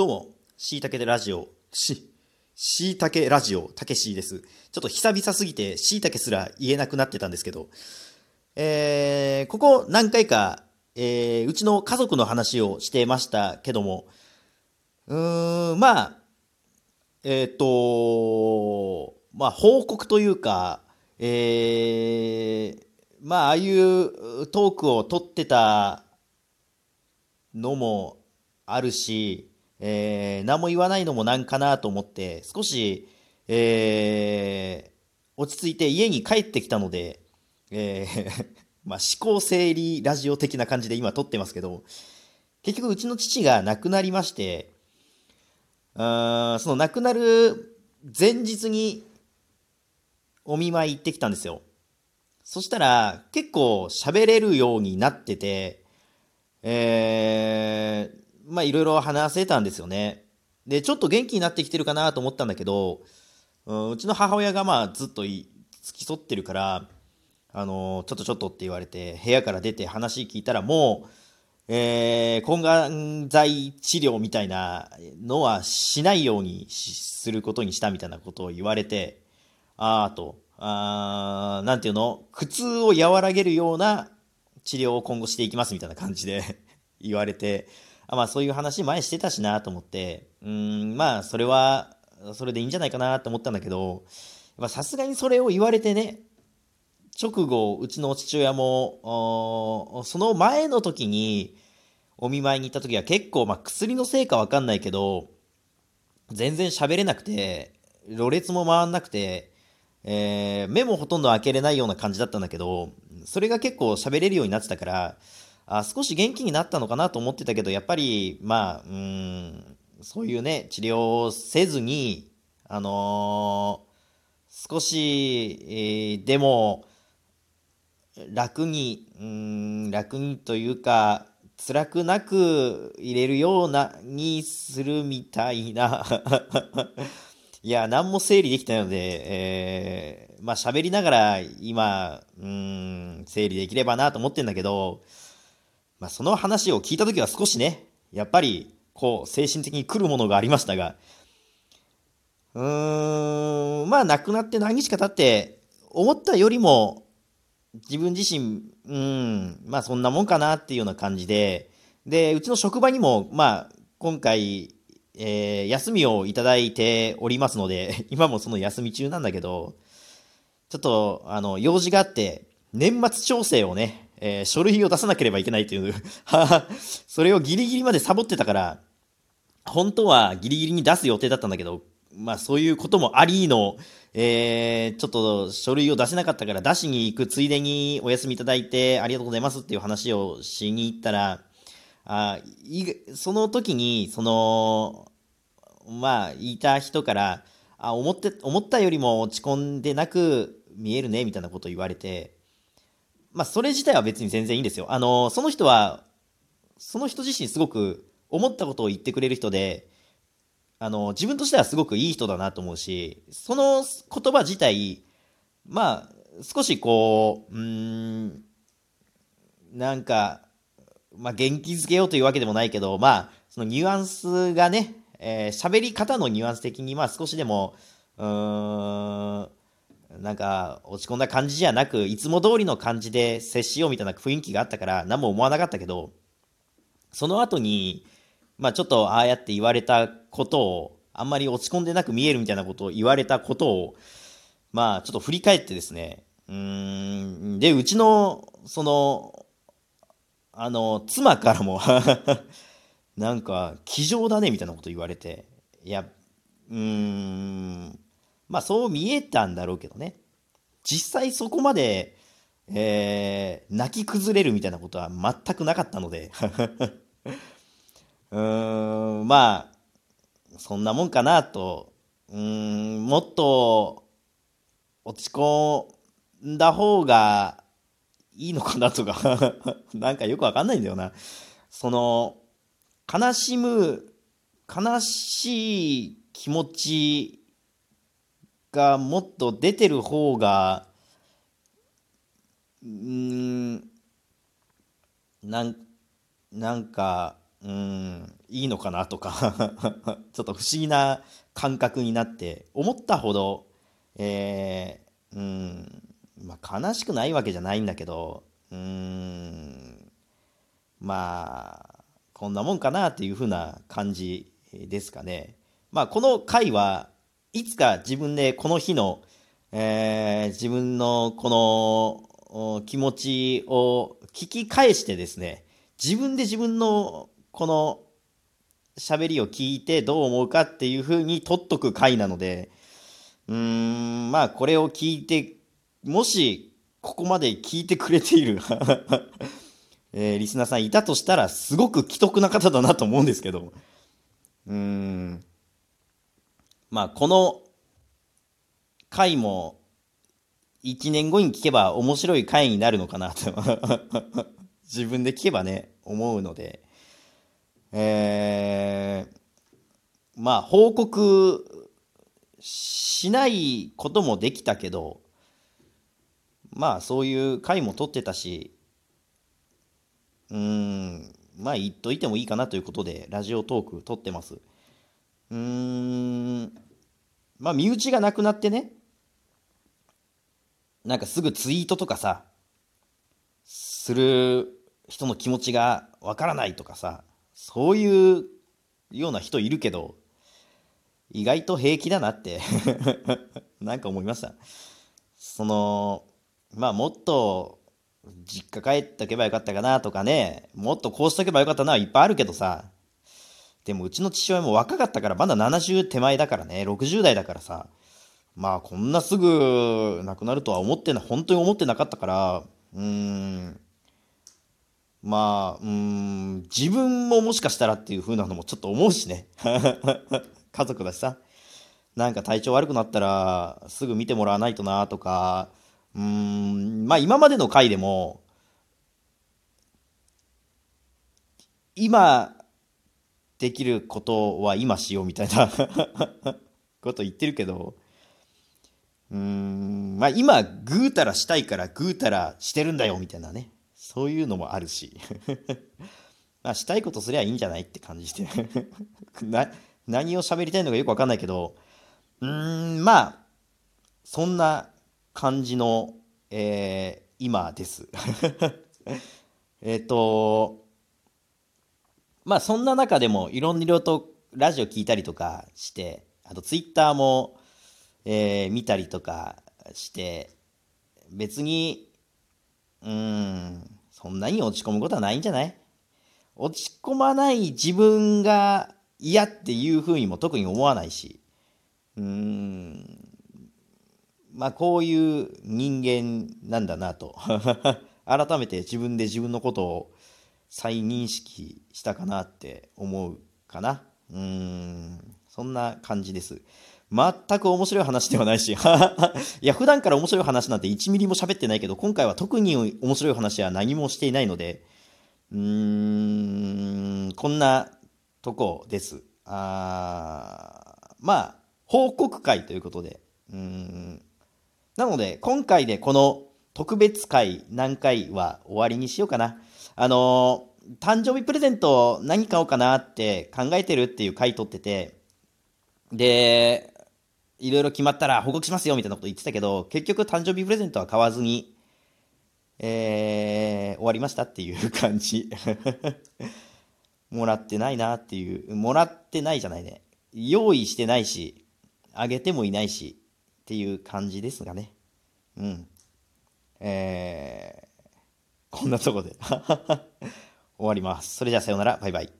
どうも、しいたけでラジオ、し、しいたけラジオ、たけしです。ちょっと久々すぎて、しいたけすら言えなくなってたんですけど、えー、ここ何回か、えー、うちの家族の話をしてましたけども、うーん、まあ、えっ、と、まあ、報告というか、えー、まあ、ああいうトークを取ってたのもあるし、えー、何も言わないのもなんかなと思って、少し、えー、落ち着いて家に帰ってきたので、えー まあ、思考整理ラジオ的な感じで今撮ってますけど、結局うちの父が亡くなりまして、あその亡くなる前日にお見舞い行ってきたんですよ。そしたら結構喋れるようになってて、えー、まあいろいろ話せたんですよね。で、ちょっと元気になってきてるかなと思ったんだけど、うんうちの母親がまあずっと付き添ってるから、あのちょっとちょっとって言われて、部屋から出て話聞いたらもう、えー、抗がん剤治療みたいなのはしないようにすることにしたみたいなことを言われて、あーと、あーなんていうの、苦痛を和らげるような治療を今後していきますみたいな感じで 言われて、あまあそういう話前してたしなと思って、うん、まあそれは、それでいいんじゃないかなと思ったんだけど、まさすがにそれを言われてね、直後、うちの父親も、その前の時に、お見舞いに行った時は結構、まあ薬のせいかわかんないけど、全然喋れなくて、ろれつも回んなくて、えー目もほとんど開けれないような感じだったんだけど、それが結構喋れるようになってたから、あ少し元気になったのかなと思ってたけど、やっぱり、まあ、うん、そういうね、治療をせずに、あのー少し、えーでも、楽に、うん、楽にというか、辛くなく入れるような、にするみたいな。いや、何も整理できてないので、えーまあ喋りながら今、うん、整理できればなと思ってんだけど、まあその話を聞いたときは少しね、やっぱり、こう、精神的に来るものがありましたが、うーん、まあ亡くなって何日か経って、思ったよりも、自分自身、うん、まあそんなもんかなっていうような感じで、で、うちの職場にも、まあ、今回、えー休みをいただいておりますので、今もその休み中なんだけど、ちょっと、あの、用事があって、年末調整をね、えー書類を出さなければいけないという、それをギリギリまでサボってたから、本当はギリギリに出す予定だったんだけど、まあそういうこともありの、えー、ちょっと書類を出せなかったから出しに行くついでにお休みいただいてありがとうございますっていう話をしに行ったら、あいその時に、その、まあ、いた人から、あ、思って、思ったよりも落ち込んでなく見えるね、みたいなことを言われて、まあ、それ自体は別に全然いいんですよ。あの、その人は、その人自身すごく思ったことを言ってくれる人で、あの、自分としてはすごくいい人だなと思うし、その言葉自体、まあ、少しこう、うん、なんか、まあ、元気づけようというわけでもないけど、まあ、そのニュアンスがね、えー喋り方のニュアンス的に、まあ、少しでも、うーん、なんか、落ち込んだ感じじゃなく、いつも通りの感じで接しようみたいな雰囲気があったから、何も思わなかったけど、その後に、まあ、ちょっとああやって言われたことを、あんまり落ち込んでなく見えるみたいなことを言われたことを、まあ、ちょっと振り返ってですね、うーん、で、うちの、その、あの、妻からもなんか、気丈だね、みたいなこと言われて、いや、うーん、まあ、そう見えたんだろうけどね。実際そこまで、えー泣き崩れるみたいなことは全くなかったので、うーん、まあ、そんなもんかなと、うん、もっと落ち込んだ方がいいのかなとか、なんかよくわかんないんだよな。その、悲しむ、悲しい気持ちがもっと出てる方が、うーん、なん、なんか、うんいいのかなとか ちょっと不思議な感覚になって思ったほど、えー、うんまあ悲しくないわけじゃないんだけどうんまあこんなもんかなっていう風な感じですかね。まあこの回はいつか自分でこの日の、えー、自分のこの気持ちを聞き返してですね自分で自分のこの喋りを聞いてどう思うかっていう風に取っとく回なのでうーんまあこれを聞いてもしここまで聞いてくれている えー、リスナーさんいたとしたらすごく既得な方だなと思うんですけどうーん。まあこの回も1年後に聞けば面白い回になるのかなと。自分で聞けばね思うので。えー、まあ報告しないこともできたけどまあそういう回も取ってたしうんまあ言っといてもいいかなということでラジオトーク撮ってます。うーん。まあ身内がなくなってね。なんかすぐツイートとかさする人の気持ちがわからないとかさそういうような人いるけど意外と平気だなって。なんか思いました。そのまあもっと実家帰っとけばよかったかなとかね、もっとこうしとけばよかったなはいっぱいあるけどさ、でもうちの父親も若かったから、まだ70手前だからね、60代だからさ、まあこんなすぐ亡くなるとは思ってな、本当に思ってなかったから、うーん、まあ、うん、自分ももしかしたらっていう風なのもちょっと思うしね。家族だしさ。なんか体調悪くなったらすぐ見てもらわないとなとか、うん、まあ今までの回でも、今できることは今しようみたいな こと言ってるけど、うーん、まあ今ぐうたらしたいからぐうたらしてるんだよみたいなね。そういうのもあるし。まあしたいことすりゃいいんじゃないって感じして な、何を喋りたいのかよくわかんないけど、うーん、まあ、そんな感じの、えー、今です。えっと、まあそんな中でもいろいろとラジオ聞いたりとかして、あとツイッターも、えー、見たりとかして、別に、うん、そんなに落ち込むことはないんじゃない？落ち込まない自分が嫌っていうふうにも特に思わないし、うーん、まあこういう人間なんだなと。改めて自分で自分のことを再認識したかなって思うかな。うーんそんな感じです。全く面白い話ではないし。いや普段から面白い話なんて1ミリも喋ってないけど今回は特に面白い話は何もしていないのでうーんこんなとこです。あまあ報告会ということで。うん。なので、今回でこの特別会何回は終わりにしようかな。あのー、誕生日プレゼント何買おうかなって考えてるっていう回取ってて、で、いろいろ決まったら報告しますよみたいなこと言ってたけど、結局誕生日プレゼントは買わずに、えー、終わりましたっていう感じ。もらってないなっていう、もらってないじゃないね。用意してないし、あげてもいないし、っていう感じですがね。うん。えー、こんなとこで 終わります。それじゃあさようなら。バイバイ。